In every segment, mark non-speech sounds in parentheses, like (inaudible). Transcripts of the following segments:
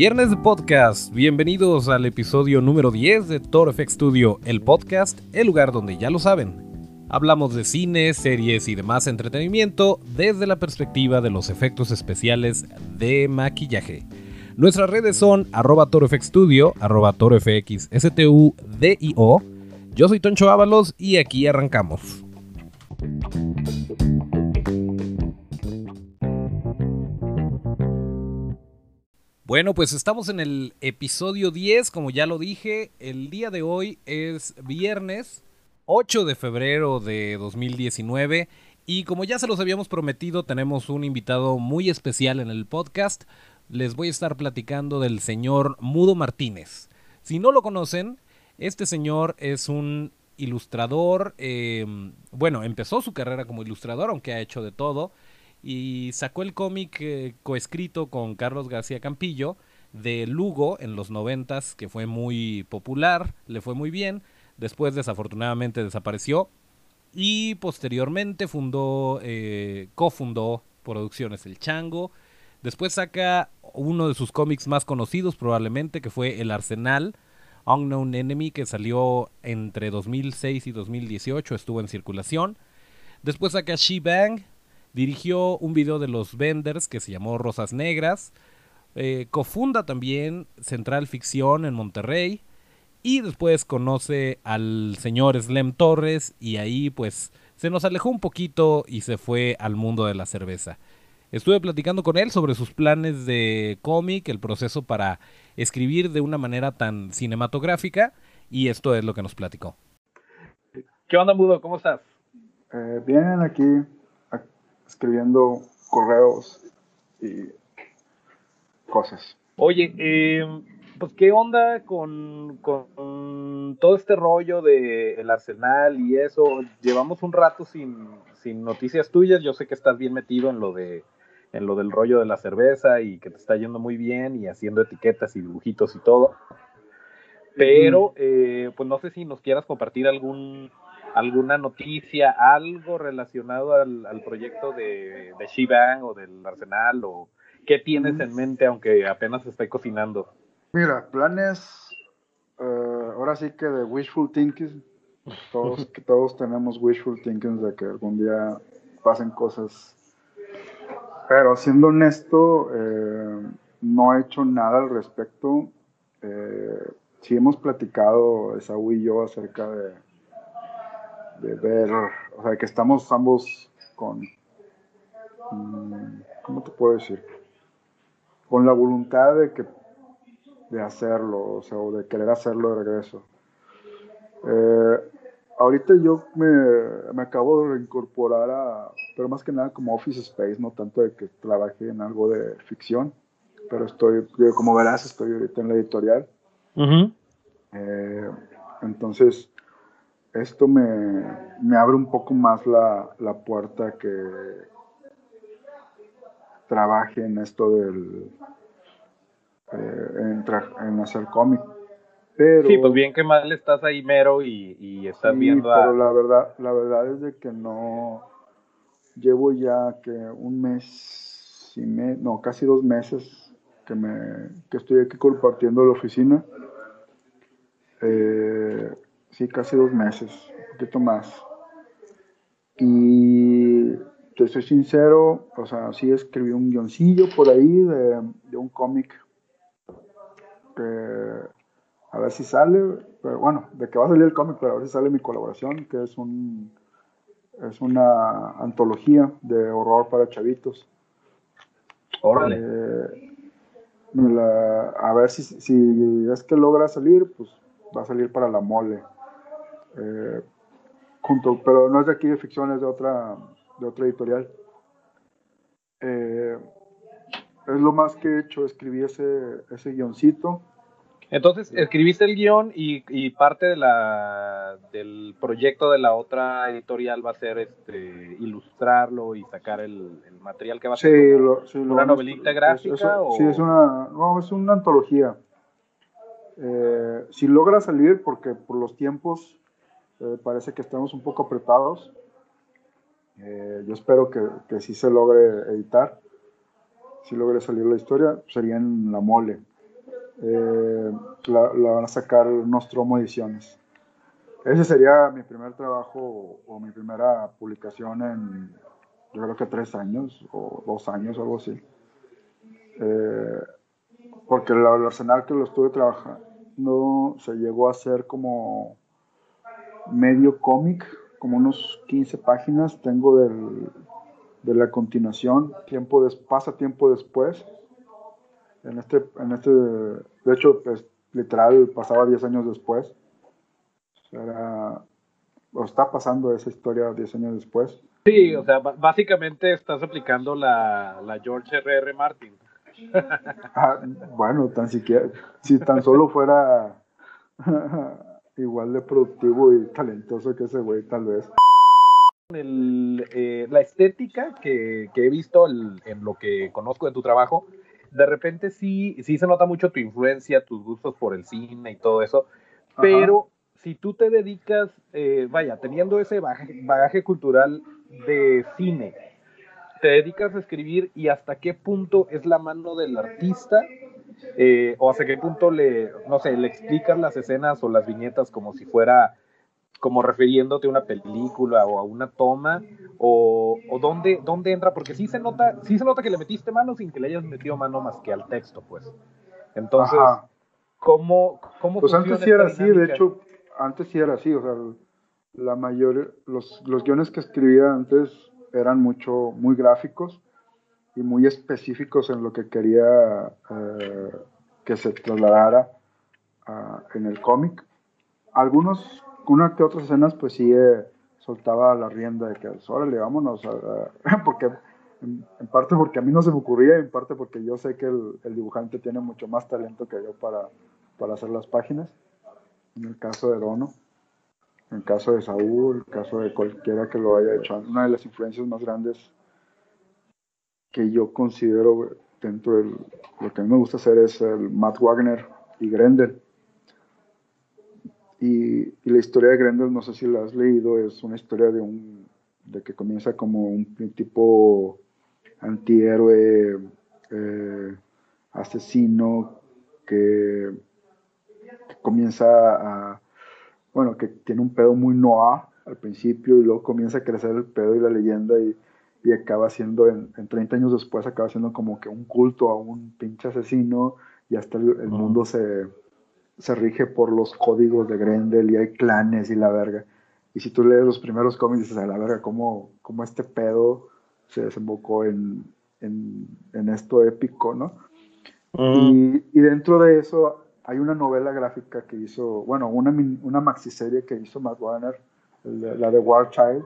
Viernes de podcast, bienvenidos al episodio número 10 de Toro FX Studio, el podcast, el lugar donde ya lo saben. Hablamos de cine, series y demás entretenimiento desde la perspectiva de los efectos especiales de maquillaje. Nuestras redes son arroba torofxstudio, arroba torofxstudio. Yo soy Toncho Ábalos y aquí arrancamos. Bueno, pues estamos en el episodio 10, como ya lo dije. El día de hoy es viernes 8 de febrero de 2019 y como ya se los habíamos prometido, tenemos un invitado muy especial en el podcast. Les voy a estar platicando del señor Mudo Martínez. Si no lo conocen, este señor es un ilustrador, em, bueno, empezó su carrera como ilustrador, aunque ha hecho de todo y sacó el cómic eh, coescrito con Carlos García Campillo de Lugo en los noventas, que fue muy popular, le fue muy bien, después desafortunadamente desapareció y posteriormente fundó, eh, cofundó Producciones El Chango, después saca uno de sus cómics más conocidos probablemente, que fue El Arsenal, Unknown Enemy, que salió entre 2006 y 2018, estuvo en circulación, después saca She Bang, Dirigió un video de los Venders que se llamó Rosas Negras. Eh, cofunda también Central Ficción en Monterrey. Y después conoce al señor Slem Torres y ahí pues se nos alejó un poquito y se fue al mundo de la cerveza. Estuve platicando con él sobre sus planes de cómic, el proceso para escribir de una manera tan cinematográfica y esto es lo que nos platicó. ¿Qué onda, Mudo? ¿Cómo estás? Eh, bien, aquí escribiendo correos y cosas. Oye, eh, pues qué onda con, con, todo este rollo de el Arsenal y eso. Llevamos un rato sin, sin noticias tuyas. Yo sé que estás bien metido en lo de en lo del rollo de la cerveza y que te está yendo muy bien y haciendo etiquetas y dibujitos y todo. Pero, eh, pues no sé si nos quieras compartir algún alguna noticia, algo relacionado al, proyecto de, de Shibang o del Arsenal o qué tienes en mente aunque apenas esté cocinando? Mira, planes, eh, ahora sí que de wishful thinking, todos, (laughs) todos tenemos wishful thinking de que algún día pasen cosas, pero siendo honesto, eh, no he hecho nada al respecto. Eh, sí hemos platicado, Esaú y yo, acerca de de ver, o sea, que estamos ambos con, mm, ¿cómo te puedo decir? Con la voluntad de que de hacerlo, o sea, o de querer hacerlo de regreso. Eh, ahorita yo me, me, acabo de reincorporar a, pero más que nada como Office Space, no tanto de que trabaje en algo de ficción, pero estoy, como verás, estoy ahorita en la editorial. Eh, entonces, esto me, abre un poco más la, puerta que trabaje en esto del eh, en, hacer cómic. Pero, sí, pues bien que mal estás ahí mero y, estás viendo pero la verdad, la verdad es de que no llevo ya que un mes y me, no, casi dos meses que me que estoy aquí compartiendo la oficina. Eh, sí, casi dos meses, un poquito más. Y te soy sincero, o sea, sí escribí un guioncillo por ahí de, de un cómic que a ver si sale, pero bueno, de que va a salir el cómic, pero a ver si sale mi colaboración, que es un es una antología de horror para chavitos. Órale. Eh, a ver si, si es que logra salir, pues va a salir para la mole. Eh, junto, pero no es de aquí de ficción, es de otra, de otra editorial. Eh, es lo más que he hecho, escribí ese, ese guioncito. Entonces, escribiste el guion y, parte de la, del proyecto de la otra editorial va a ser este, ilustrarlo y sacar el, material que va a ser. ¿Una novelita gráfica? Sí, es una, no, es una antología. Eh, si logra salir, porque por los tiempos eh, parece que estamos un poco apretados. Eh, yo espero que, que sí se logre editar, si logre salir la historia, sería en la mole. Eh, la, van a sacar Nostromo Ediciones. Ese sería mi primer trabajo o mi primera publicación en, yo creo que tres años o dos años o algo así. Eh, porque el, arsenal que lo estuve trabajando se llegó a hacer como medio cómic, como unos 15 páginas. Tengo del, de la continuación, tiempo pasa tiempo después. En este, en este, de hecho, pues, literal pasaba 10 años después. O está pasando esa historia 10 años después. Sí, o sea, básicamente estás aplicando la, la George R.R. Martin. Ah, bueno, tan siquiera, si tan solo fuera (laughs) igual de productivo y talentoso que ese güey, tal vez. Eh, la estética que, he visto en lo que conozco de tu trabajo, de repente sí, sí se nota mucho tu influencia, tus gustos por el cine y todo eso, pero si tú te dedicas, eh, vaya, teniendo ese bagaje cultural de cine, te dedicas a escribir y hasta qué punto es la mano del artista eh, o hasta qué punto le, no sé, le explicas las escenas o las viñetas como si fuera como refiriéndote a una película o a una toma o, o dónde, dónde entra porque sí se nota sí se nota que le metiste mano sin que le hayas metido mano más que al texto pues. Entonces cómo cómo pues antes sí era así de hecho antes sí era así o sea la mayor los, los guiones que escribía antes eran mucho, muy gráficos y muy específicos en lo que quería eh, que se trasladara ah, en el cómic. Algunos, una que otras escenas, pues sí eh, soltaba la rienda de que, órale, vámonos, (laughs) porque en, parte porque a mí no se me ocurría, en parte porque yo sé que el, el, dibujante tiene mucho más talento que yo para, para hacer las páginas, en el caso de Dono. En el caso de Saúl, en el caso de cualquiera que lo haya hecho, una de las influencias más grandes que yo considero dentro de lo que a mí me gusta hacer es el Matt Wagner y Grendel. Y, la historia de Grendel, no sé si la has leído, es una historia de un de que comienza como un tipo antihéroe, eh, asesino, que, que comienza a bueno, que tiene un pedo muy noir al principio y luego comienza a crecer el pedo y la leyenda y, y acaba siendo, en, en, 30 años después, acaba siendo como que un culto a un pinche asesino y hasta el, mundo se, se, rige por los códigos de Grendel y hay clanes y la verga. Y si tú lees los primeros cómics dices, a la verga, ¿cómo, cómo este pedo se desembocó en, en, en esto épico, ¿no? y, y dentro de eso hay una novela gráfica que hizo, bueno, una, una maxiserie que hizo Matt Warner, la de War Child,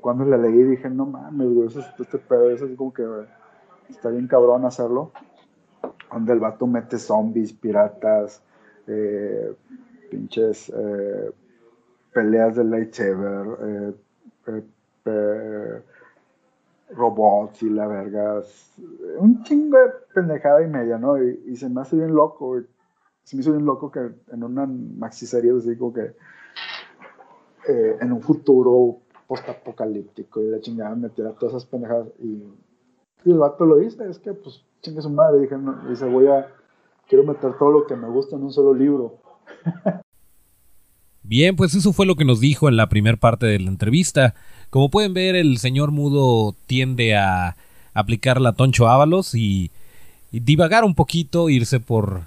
cuando la leí dije, no mames, güey, este pedo es así como que está bien cabrón hacerlo, donde el vato mete zombies, piratas, eh, pinches eh, peleas de lightsaber, eh, robots y la verga. Un chingo de pendejada y media, ¿no? Y, se me hace bien loco. Se me hizo bien loco que en una maxi serie así como que en un futuro post-apocalíptico y la chingada metiera todas esas pendejadas. Y, el vato lo dice, es que pues chingue su madre. Dije, dice, voy a, quiero meter todo lo que me gusta en un solo libro. (laughs) Bien, pues eso fue lo que nos dijo en la primera parte de la entrevista. Como pueden ver, el señor Mudo tiende a aplicar la Toncho Ábalos y, divagar un poquito, irse por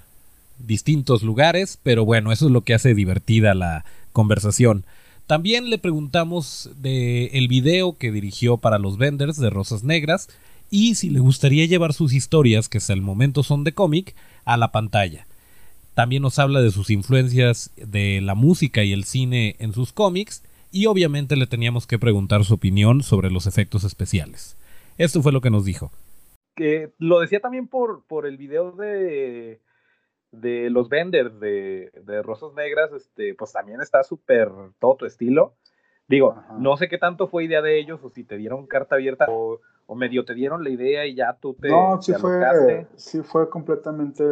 distintos lugares, pero bueno, eso es lo que hace divertida la conversación. También le preguntamos de el video que dirigió para los vendors de Rosas Negras y si le gustaría llevar sus historias, que hasta el momento son de cómic, a la pantalla. También nos habla de sus influencias de la música y el cine en sus cómics y obviamente le teníamos que preguntar su opinión sobre los efectos especiales. Esto fue lo que nos dijo. Que lo decía también por, por el video de, de los vendors de, Rosas Negras, este, pues también está súper todo tu estilo. Digo, no sé qué tanto fue idea de ellos o si te dieron carta abierta o, medio te dieron la idea y ya tú te. No, sí, fue, sí fue completamente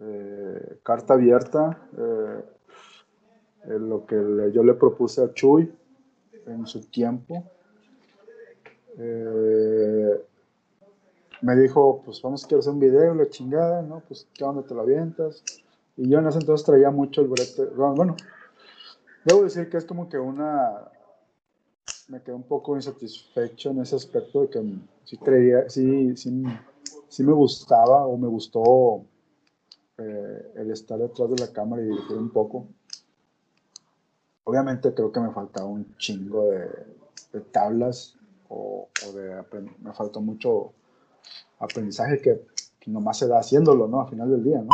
eh, carta abierta, eh, lo que yo le propuse a Chuy en su tiempo. Eh, me dijo, pues vamos a hacer un video, la chingada, ¿no? Pues, ¿qué onda te lo avientas? Y yo en ese entonces traía mucho el brete. Bueno, debo decir que es como que una. Me quedé un poco insatisfecho en ese aspecto de que sí creía, sí, sí, sí me gustaba o me gustó eh, el estar detrás de la cámara y dirigir un poco. Obviamente creo que me faltaba un chingo de, tablas o, de me faltó mucho aprendizaje que, que, nomás se da haciéndolo, ¿no? Al final del día, ¿no?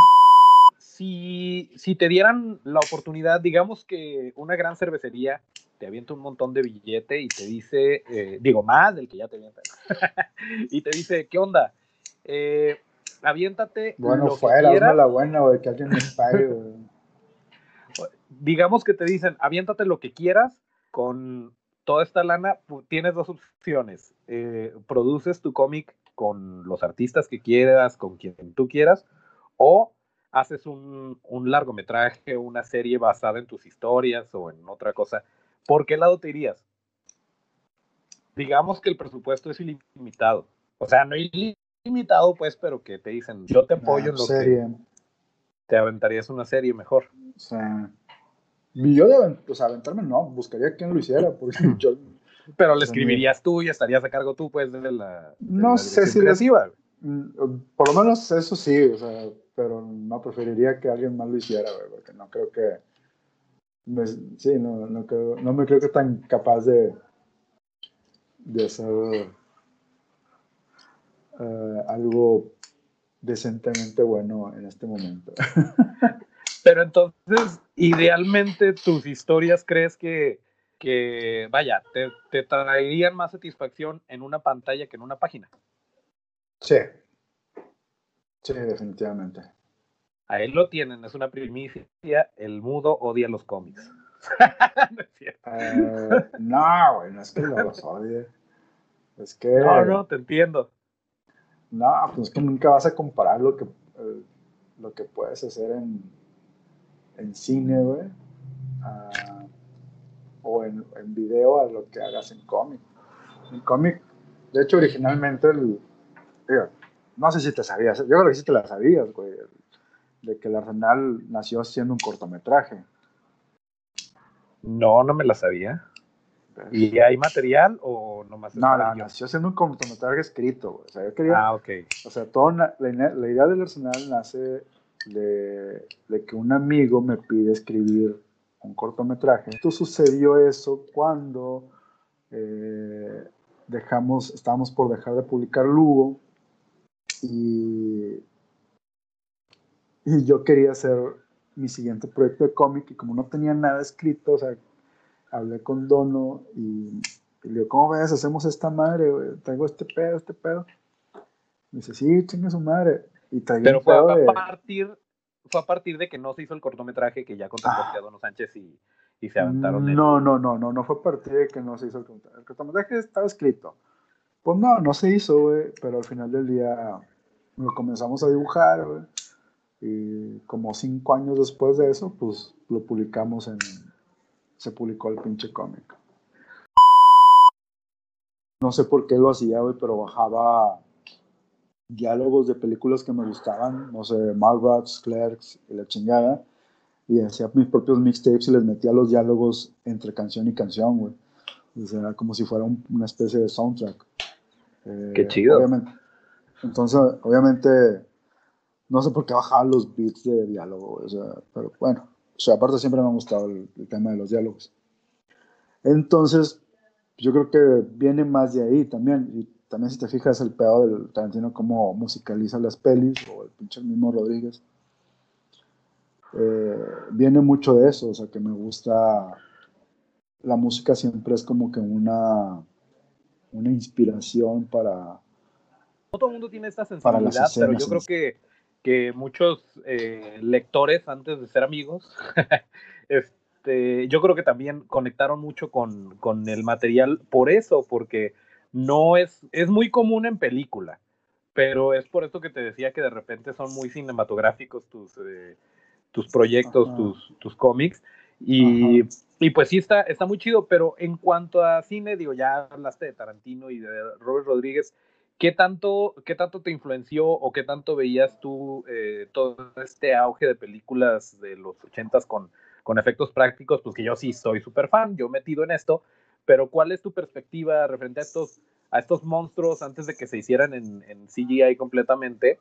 Si, si te dieran la oportunidad, digamos que una gran cervecería te avienta un montón de billete y te dice, eh, digo, más del que ya te avienta, (laughs) y te dice, ¿qué onda? Eh, aviéntate. Bueno, lo fuera, que la buena, güey, que alguien me pague, Digamos que te dicen, aviéntate lo que quieras con toda esta lana. Tienes dos opciones. Eh, produces tu cómic con los artistas que quieras, con quien tú quieras, o haces un, un largometraje, una serie basada en tus historias o en otra cosa. ¿Por qué lado te irías? Digamos que el presupuesto es ilimitado. O sea, no ilimitado limitado, pues, pero que te dicen, yo te apoyo en lo serie. que te aventarías una serie mejor. O sea, yo de o sea, aventarme no, buscaría quien lo hiciera, porque (laughs) yo... Pero le escribirías tú y estarías a cargo tú, pues, de la... no sé si... Creativa. Mm, por lo menos eso sí, o sea, pero no preferiría que alguien más lo hiciera, porque no creo que... sí, no, no, creo, no me creo que tan capaz de, de hacer eh, algo decentemente bueno en este momento. (laughs) Pero entonces, idealmente, tus historias crees que, que vaya, te, te, traerían más satisfacción en una pantalla que en una página. Sí. Sí, definitivamente. Ahí lo tienen, es una primicia. El mudo odia los cómics. (laughs) no, eh, no, güey, no es que los odie. Es que. No, no, te entiendo. No, pues es que nunca vas a comparar lo que, eh, lo que puedes hacer en, en cine, güey, o en, en, video a lo que hagas en cómic. En cómic, de hecho, originalmente, el, no sé si te sabías, yo creo que sí te la sabías, güey, de que el Arsenal nació siendo un cortometraje. No, no me la sabía. ¿Y hay material o nomás? No, no, nació siendo un cortometraje escrito. O sea, yo quería. Ah, ok. O sea, toda la, idea del arsenal nace de, de, que un amigo me pide escribir un cortometraje. Esto sucedió eso cuando eh, dejamos, estábamos por dejar de publicar Lugo y, y yo quería hacer mi siguiente proyecto de cómic y como no tenía nada escrito, o sea, hablé con Dono y, le digo, ¿cómo ves? Hacemos esta madre, Traigo este pedo, este pedo. Me dice, sí, chingue su madre. Y Pero fue a, partir, fue a partir de que no se hizo el cortometraje que ya contempló a Dono Sánchez y, y se aventaron. No, no, no, no, no fue a partir de que no se hizo el cortometraje. El cortometraje estaba escrito. Pues no, no se hizo, güey, pero al final del día lo comenzamos a dibujar, güey. Y como cinco años después de eso, pues lo publicamos en, se publicó el pinche cómic. No sé por qué lo hacía, güey, pero bajaba diálogos de películas que me gustaban, no sé, Mallrats, Clerks y la chingada, y hacía mis propios mixtapes y les metía los diálogos entre canción y canción, güey. O sea, como si fuera una especie de soundtrack. Eh, qué chido. Obviamente. Entonces, obviamente, no sé por qué bajaba los beats de diálogo, o sea, pero bueno, o sea, aparte siempre me ha gustado el, tema de los diálogos. Entonces, yo creo que viene más de ahí también. Y también si te fijas el pedo del Tarantino, cómo musicaliza las pelis, o el pinche mismo Rodríguez. Eh, viene mucho de eso, o sea, que me gusta. La música siempre es como que una, una inspiración para. No todo el mundo tiene esta sensibilidad, pero yo creo que que muchos eh, lectores antes de ser amigos, (laughs) este, yo creo que también conectaron mucho con, con, el material por eso, porque no es, es muy común en película, pero es por eso que te decía que de repente son muy cinematográficos tus, eh, tus proyectos, tus, tus cómics, y, y, pues sí está, está muy chido, pero en cuanto a cine, digo, ya hablaste de Tarantino y de Robert Rodríguez, ¿qué tanto, ¿qué tanto te influenció o qué tanto veías tú eh, todo este auge de películas de los ochentas con, con efectos prácticos? Pues que yo sí soy súper fan, yo metido en esto, pero ¿cuál es tu perspectiva referente a estos, a estos monstruos antes de que se hicieran en, en CGI completamente?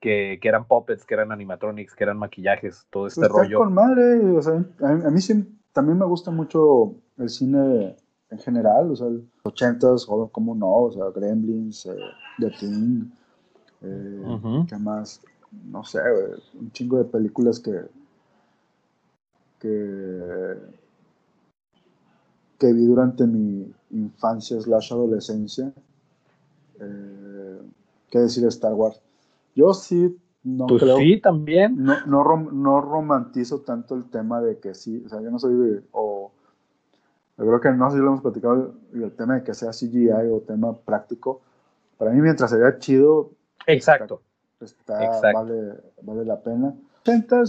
Que, que, eran puppets, que eran animatronics, que eran maquillajes, todo este pues rollo. con madre, o sea, a, a mí sí, también me gusta mucho el cine en general, o sea, los ochentas, o como no, o sea, Gremlins, eh, The Thing, eh, uh -huh. ¿qué más? No sé, un chingo de películas que, que, que vi durante mi infancia slash adolescencia. Eh, ¿Qué decir de Star Wars? Yo sí no pues creo. Sí, también. No, no, rom, no, romantizo tanto el tema de que sí, o sea, yo no soy de. O, yo creo que no sé si lo hemos platicado, el, el tema de que sea CGI o tema práctico. Para mí, mientras se vea chido. Exacto. Está, está, Exacto. Vale, vale la pena. 80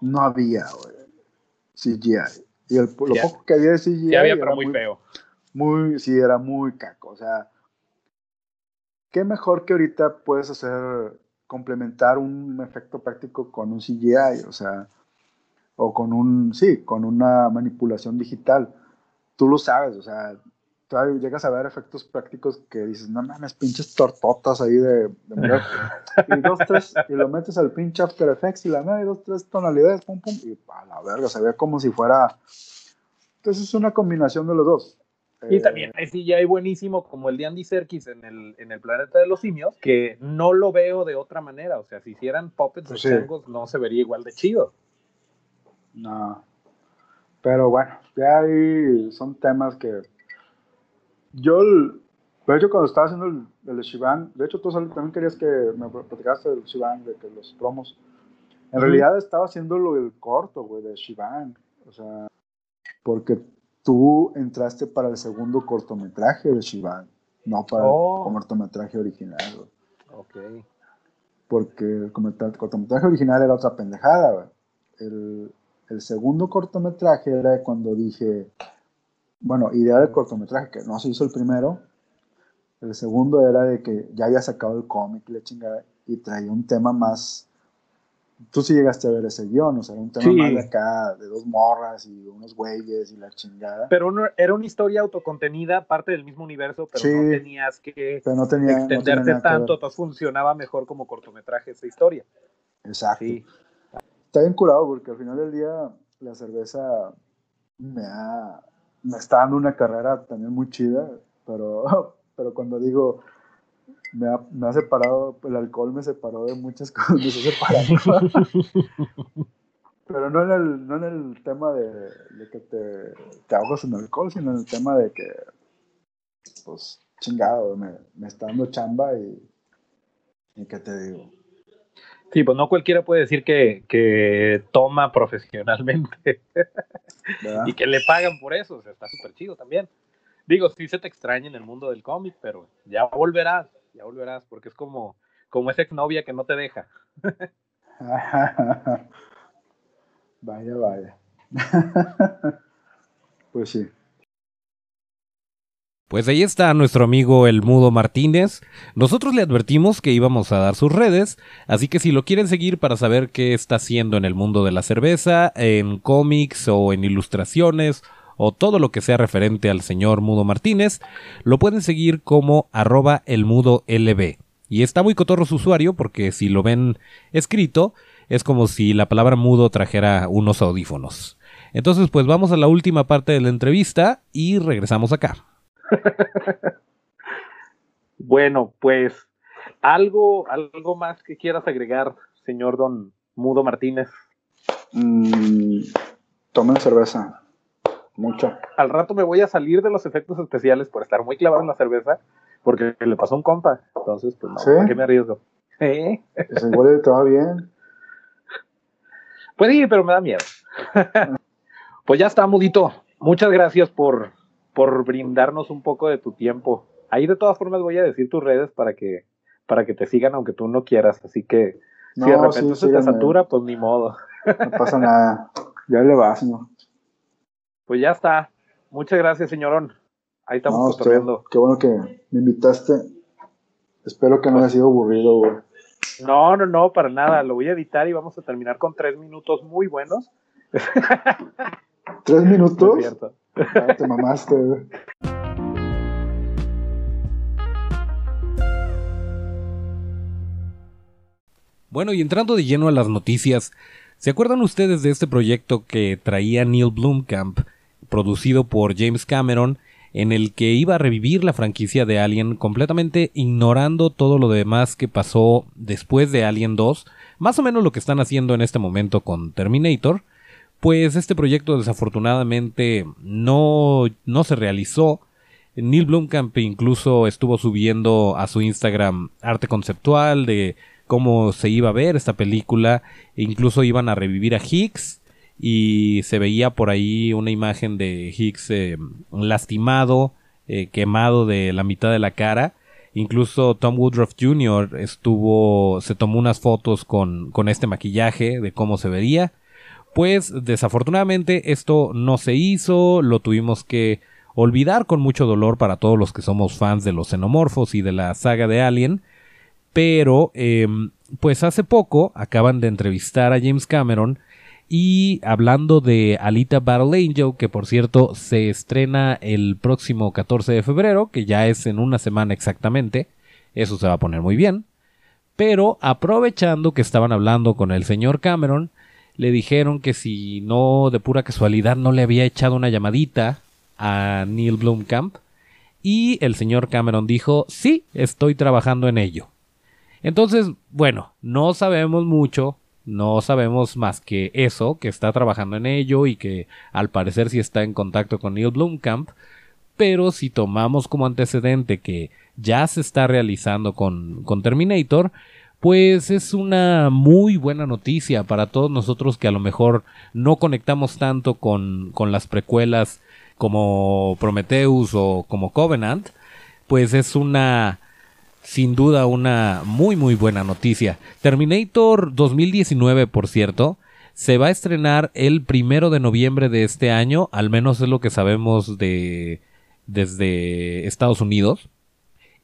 no había, güey, CGI. Y el, lo ya. poco que había de CGI. Sí había, pero muy, muy feo. Muy, sí, era muy caco. O sea, qué mejor que ahorita puedes hacer complementar un efecto práctico con un CGI, o sea, o con un, sí, con una manipulación digital. Tú lo sabes, o sea, tú llegas a ver efectos prácticos que dices, no mames, pinches tortotas ahí de, de (laughs) y dos, tres, y lo metes al pinche After Effects y la media, dos, tres tonalidades, pum, pum, y a la verga, se ve como si fuera. Entonces es una combinación de los dos. Y también hay CGI buenísimo como el de Andy Serkis en el, en el planeta de los simios, que no lo veo de otra manera. O sea, si hicieran puppets de sí. changos, no se vería igual de chido. No. Pero bueno, ya ahí son temas que. Yo, de hecho, cuando estaba haciendo el, el Shivan, de hecho, tú también querías que me platicaste del Shivan, de que los promos. En uh -huh. realidad estaba haciendo lo del corto, güey, de Shivan. O sea, porque tú entraste para el segundo cortometraje de Shivan, no para oh. el cortometraje original. Güey. Ok. Porque el cortometraje original era otra pendejada, güey. El, el, segundo cortometraje era cuando dije, bueno, idea del cortometraje, que no se hizo el primero. El segundo era de que ya había sacado el cómic, la chingada, y traía un tema más tú sí llegaste a ver ese guion, o sea, un tema sí. más de acá, de dos morras y unos güeyes y la chingada. Pero era una historia autocontenida, parte del mismo universo, pero sí, no tenías que no tenía, extenderte no tenía tanto, entonces funcionaba mejor como cortometraje esa historia. Exacto. Sí. Está bien curado porque al final del día la cerveza me, ha, me está dando una carrera también muy chida, pero, (laughs) pero cuando digo me ha, me ha, separado, el alcohol me separó de muchas (laughs) cosas, me separado. (laughs) Pero no en el, no en el tema de, que te, te, ahogas en alcohol, sino en el tema de que, pues, chingado, me, me está dando chamba y, y qué te digo. Sí, pues no cualquiera puede decir que, que toma profesionalmente (laughs) y que le pagan por eso, o sea, está súper chido también. Digo, sí se te extraña en el mundo del cómic, pero ya volverás ya volverás, porque es como, como esa exnovia que no te deja. (laughs) vaya, vaya. (laughs) pues sí. Pues ahí está nuestro amigo el Mudo Martínez. Nosotros le advertimos que íbamos a dar sus redes, así que si lo quieren seguir para saber qué está haciendo en el mundo de la cerveza, en cómics o en ilustraciones o todo lo que sea referente al señor Mudo Martínez, lo pueden seguir como arroba elmudolb. Y está muy cotorro su usuario porque si lo ven escrito, es como si la palabra mudo trajera unos audífonos. Entonces, pues vamos a la última parte de la entrevista y regresamos acá. (laughs) bueno, pues algo, algo más que quieras agregar, señor don Mudo Martínez. Mm, tomen cerveza. Mucho. Al rato me voy a salir de los efectos especiales por estar muy clavado en la cerveza, porque le pasó un compa. Entonces, pues no, ¿Sí? qué me arriesgo? ¿Eh? Pues igual te va bien. Pues sí, pero me da miedo. (laughs) pues ya está, Mudito. Muchas gracias por, por brindarnos un poco de tu tiempo. Ahí de todas formas voy a decir tus redes para que, para que te sigan aunque tú no quieras. Así que no, si de repente sí, se te satura, pues ni modo. No pasa nada. Ya le vas, ¿no? Pues ya está. Muchas gracias, señorón. Ahí estamos no. Qué bueno que me invitaste. Espero que no haya sido aburrido, güey. No, no, no, para nada. Lo voy a editar y vamos a terminar con tres minutos muy buenos. (laughs) ¿Tres minutos? Es cierto. Ah, te mamaste. Bueno, y entrando de lleno a las noticias, ¿se acuerdan ustedes de este proyecto que traía Neil Blomkamp, producido por James Cameron, en el que iba a revivir la franquicia de Alien completamente ignorando todo lo demás que pasó después de Alien 2, más o menos lo que están haciendo en este momento con Terminator? Pues este proyecto desafortunadamente no, no se realizó. Neil Blomkamp incluso estuvo subiendo a su Instagram arte conceptual de cómo se iba a ver esta película. E incluso iban a revivir a Higgs. Y se veía por ahí una imagen de Higgs eh, lastimado, eh, quemado de la mitad de la cara. Incluso Tom Woodruff Jr. estuvo, se tomó unas fotos con, con este maquillaje de cómo se vería. Pues desafortunadamente esto no se hizo, lo tuvimos que olvidar con mucho dolor para todos los que somos fans de los xenomorfos y de la saga de Alien. Pero, eh, pues hace poco acaban de entrevistar a James Cameron y hablando de Alita Battle Angel, que por cierto se estrena el próximo 14 de febrero, que ya es en una semana exactamente, eso se va a poner muy bien. Pero aprovechando que estaban hablando con el señor Cameron, le dijeron que si no de pura casualidad no le había echado una llamadita a Neil Blomkamp y el señor Cameron dijo sí, estoy trabajando en ello. Entonces, bueno, no sabemos mucho, no sabemos más que eso, que está trabajando en ello y que al parecer sí está en contacto con Neil Blomkamp, pero si tomamos como antecedente que ya se está realizando con, con Terminator, pues es una muy buena noticia para todos nosotros que a lo mejor no conectamos tanto con, con las precuelas como Prometheus o como Covenant, pues es una sin duda una muy muy buena noticia. Terminator 2019, por cierto, se va a estrenar el primero de noviembre de este año, al menos es lo que sabemos de desde Estados Unidos.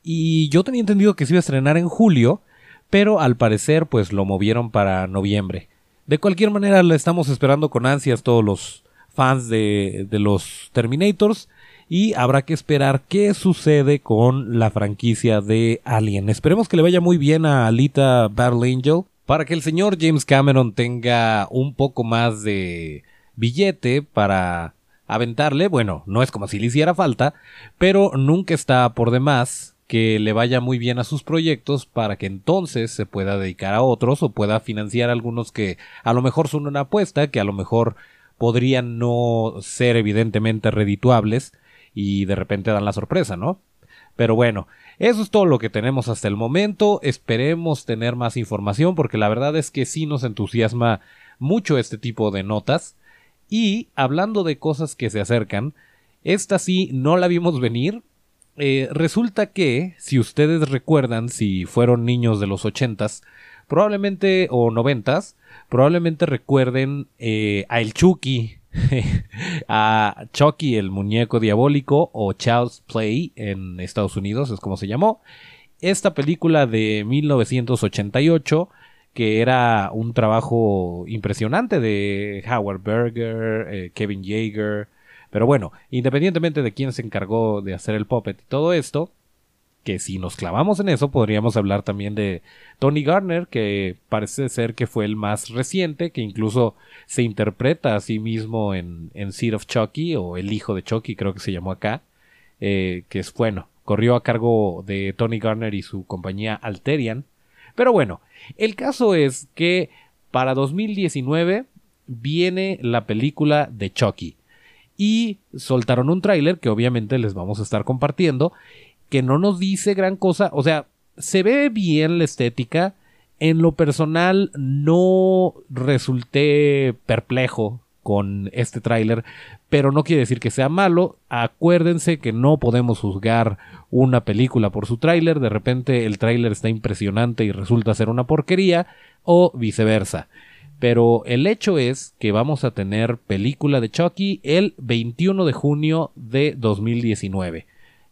Y yo tenía entendido que se iba a estrenar en julio, pero al parecer pues lo movieron para noviembre. De cualquier manera la estamos esperando con ansias todos los fans de, de los Terminators y habrá que esperar qué sucede con la franquicia de Alien. Esperemos que le vaya muy bien a Alita Battle Angel para que el señor James Cameron tenga un poco más de billete para aventarle. Bueno, no es como si le hiciera falta, pero nunca está por demás que le vaya muy bien a sus proyectos para que entonces se pueda dedicar a otros o pueda financiar algunos que a lo mejor son una apuesta, que a lo mejor podrían no ser evidentemente redituables y de repente dan la sorpresa, ¿no? Pero bueno, eso es todo lo que tenemos hasta el momento. Esperemos tener más información porque la verdad es que sí nos entusiasma mucho este tipo de notas. Y hablando de cosas que se acercan, esta sí no la vimos venir eh, resulta que, si ustedes recuerdan, si fueron niños de los ochentas, probablemente, o noventas, probablemente recuerden eh, a El Chucky, (laughs) a Chucky, el muñeco diabólico, o Child's Play en Estados Unidos, es como se llamó. Esta película de 1988, que era un trabajo impresionante de Howard Berger, eh, Kevin Yeager, pero bueno, independientemente de quién se encargó de hacer el puppet y todo esto, que si nos clavamos en eso, podríamos hablar también de Tony Garner, que parece ser que fue el más reciente, que incluso se interpreta a sí mismo en, en Seed of Chucky, o El hijo de Chucky, creo que se llamó acá, eh, que es bueno, corrió a cargo de Tony Garner y su compañía Alterian. Pero bueno, el caso es que para 2019 viene la película de Chucky y soltaron un tráiler que obviamente les vamos a estar compartiendo, que no nos dice gran cosa, o sea, se ve bien la estética, en lo personal no resulté perplejo con este tráiler, pero no quiere decir que sea malo. Acuérdense que no podemos juzgar una película por su tráiler, de repente el tráiler está impresionante y resulta ser una porquería, o viceversa. Pero el hecho es que vamos a tener película de Chucky el 21 de junio de 2019.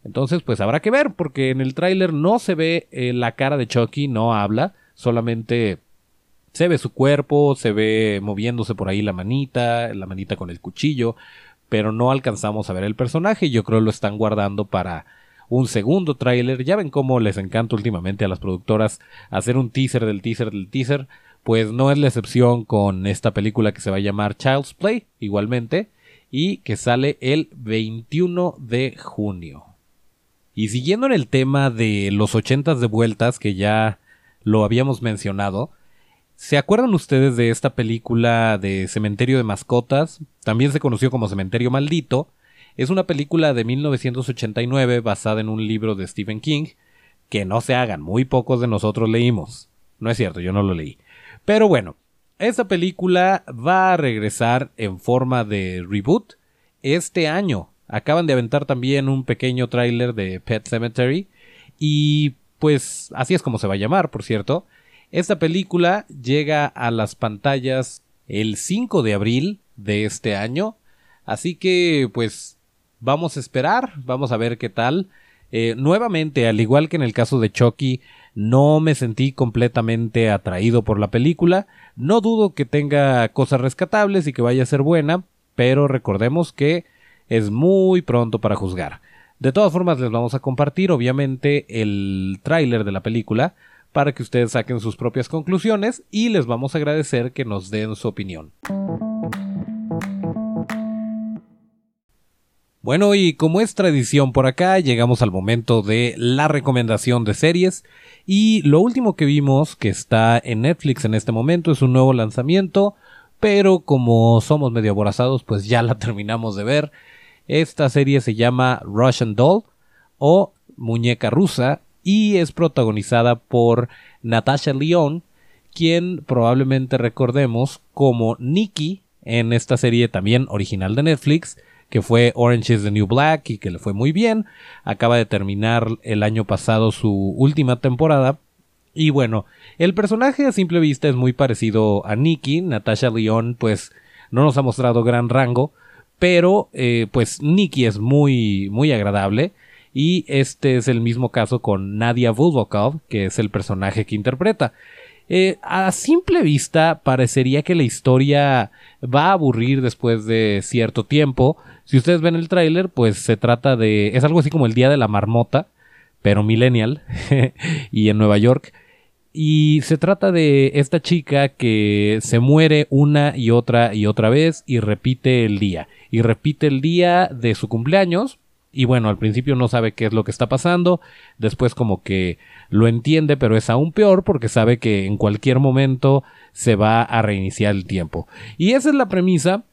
Entonces, pues habrá que ver, porque en el tráiler no se ve eh, la cara de Chucky, no habla, solamente se ve su cuerpo, se ve moviéndose por ahí la manita, la manita con el cuchillo, pero no alcanzamos a ver el personaje. Yo creo lo están guardando para un segundo tráiler. Ya ven cómo les encanta últimamente a las productoras hacer un teaser del teaser del teaser. Pues no es la excepción con esta película que se va a llamar Child's Play, igualmente, y que sale el 21 de junio. Y siguiendo en el tema de los ochentas de vueltas, que ya lo habíamos mencionado, ¿se acuerdan ustedes de esta película de Cementerio de Mascotas? También se conoció como Cementerio Maldito, es una película de 1989 basada en un libro de Stephen King, que no se hagan, muy pocos de nosotros leímos. No es cierto, yo no lo leí. Pero bueno, esta película va a regresar en forma de reboot este año. Acaban de aventar también un pequeño tráiler de Pet Cemetery y pues así es como se va a llamar, por cierto. Esta película llega a las pantallas el 5 de abril de este año. Así que pues Vamos a esperar, vamos a ver qué tal. Eh, nuevamente, al igual que en el caso de Chucky, no me sentí completamente atraído por la película. No dudo que tenga cosas rescatables y que vaya a ser buena, pero recordemos que es muy pronto para juzgar. De todas formas, les vamos a compartir, obviamente, el tráiler de la película para que ustedes saquen sus propias conclusiones y les vamos a agradecer que nos den su opinión. Bueno, y como es tradición por acá, llegamos al momento de la recomendación de series. Y lo último que vimos que está en Netflix en este momento es un nuevo lanzamiento, pero como somos medio aborazados, pues ya la (laughs) terminamos de ver. Esta serie se llama Russian Doll o Muñeca Rusa y es protagonizada por Natasha Lyonne, quien probablemente recordemos como Nikki en esta serie también original de Netflix que fue Orange is the New Black y que le fue muy bien. Acaba de terminar el año pasado su última temporada. Y bueno, el personaje a simple vista es muy parecido a Nikki. Natasha Leon pues no nos ha mostrado gran rango, pero eh, pues Nikki es muy, muy agradable. Y este es el mismo caso con Nadia Vulvokov, que es el personaje que interpreta. Eh, a simple vista parecería que la historia va a aburrir después de cierto tiempo, si ustedes ven el tráiler, pues se trata de... Es algo así como el Día de la Marmota, pero millennial, (laughs) y en Nueva York. Y se trata de esta chica que se muere una y otra y otra vez y repite el día. Y repite el día de su cumpleaños. Y bueno, al principio no sabe qué es lo que está pasando. Después como que lo entiende, pero es aún peor porque sabe que en cualquier momento se va a reiniciar el tiempo. Y esa es la premisa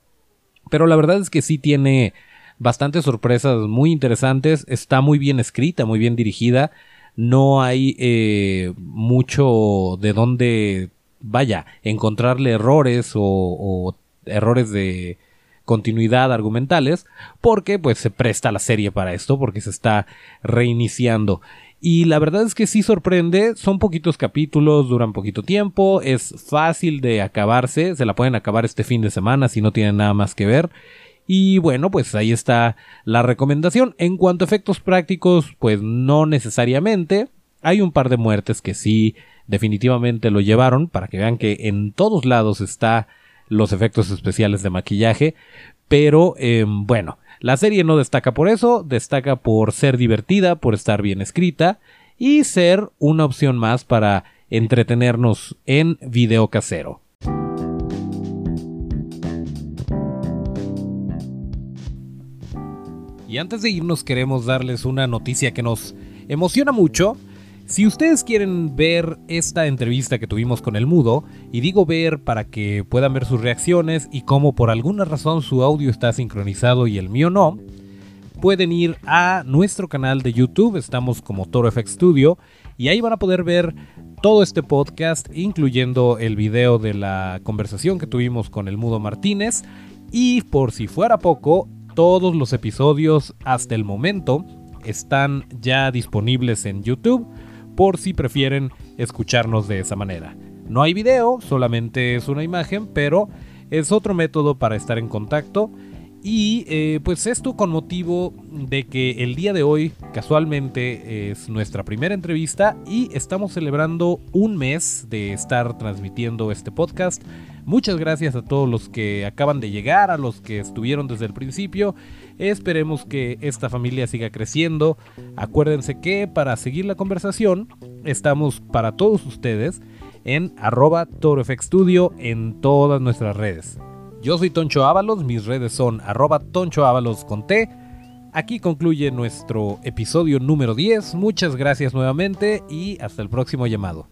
pero la verdad es que sí tiene bastantes sorpresas muy interesantes. Está muy bien escrita, muy bien dirigida. No hay eh, mucho de dónde, vaya, encontrarle errores o, o errores de continuidad argumentales, porque pues se presta la serie para esto, porque se está reiniciando. Y la verdad es que sí sorprende, son poquitos capítulos, duran poquito tiempo, es fácil de acabarse, se la pueden acabar este fin de semana si no tienen nada más que ver. Y bueno, pues ahí está la recomendación. En cuanto a efectos prácticos, pues no necesariamente. Hay un par de muertes que sí definitivamente lo llevaron para que vean que en todos lados está los efectos especiales de maquillaje. Pero em, bueno, la serie no destaca por eso, destaca por ser divertida, por estar bien escrita y ser una opción más para entretenernos en video casero. Y antes de irnos queremos darles una noticia que nos emociona mucho si ustedes quieren ver esta entrevista que tuvimos con el mudo, y digo ver para que puedan ver sus reacciones y como por alguna razón su audio está sincronizado y el mío no, pueden ir a nuestro canal de YouTube, estamos como Toro FX Studio, y ahí van a poder ver todo este podcast, incluyendo el video de la conversación que tuvimos con el mudo Martínez, y por si fuera poco, todos los episodios hasta el momento están ya disponibles en YouTube por si prefieren escucharnos de esa manera. No hay video, solamente es una imagen, pero es otro método para estar en contacto. Y eh, pues esto con motivo de que el día de hoy casualmente es nuestra primera entrevista y estamos celebrando un mes de estar transmitiendo este podcast. Muchas gracias a todos los que acaban de llegar, a los que estuvieron desde el principio. Esperemos que esta familia siga creciendo. Acuérdense que para seguir la conversación estamos para todos ustedes en arroba Studio en todas nuestras redes. Yo soy Toncho Ábalos, mis redes son arroba Toncho Ábalos con T. Aquí concluye nuestro episodio número 10. Muchas gracias nuevamente y hasta el próximo llamado.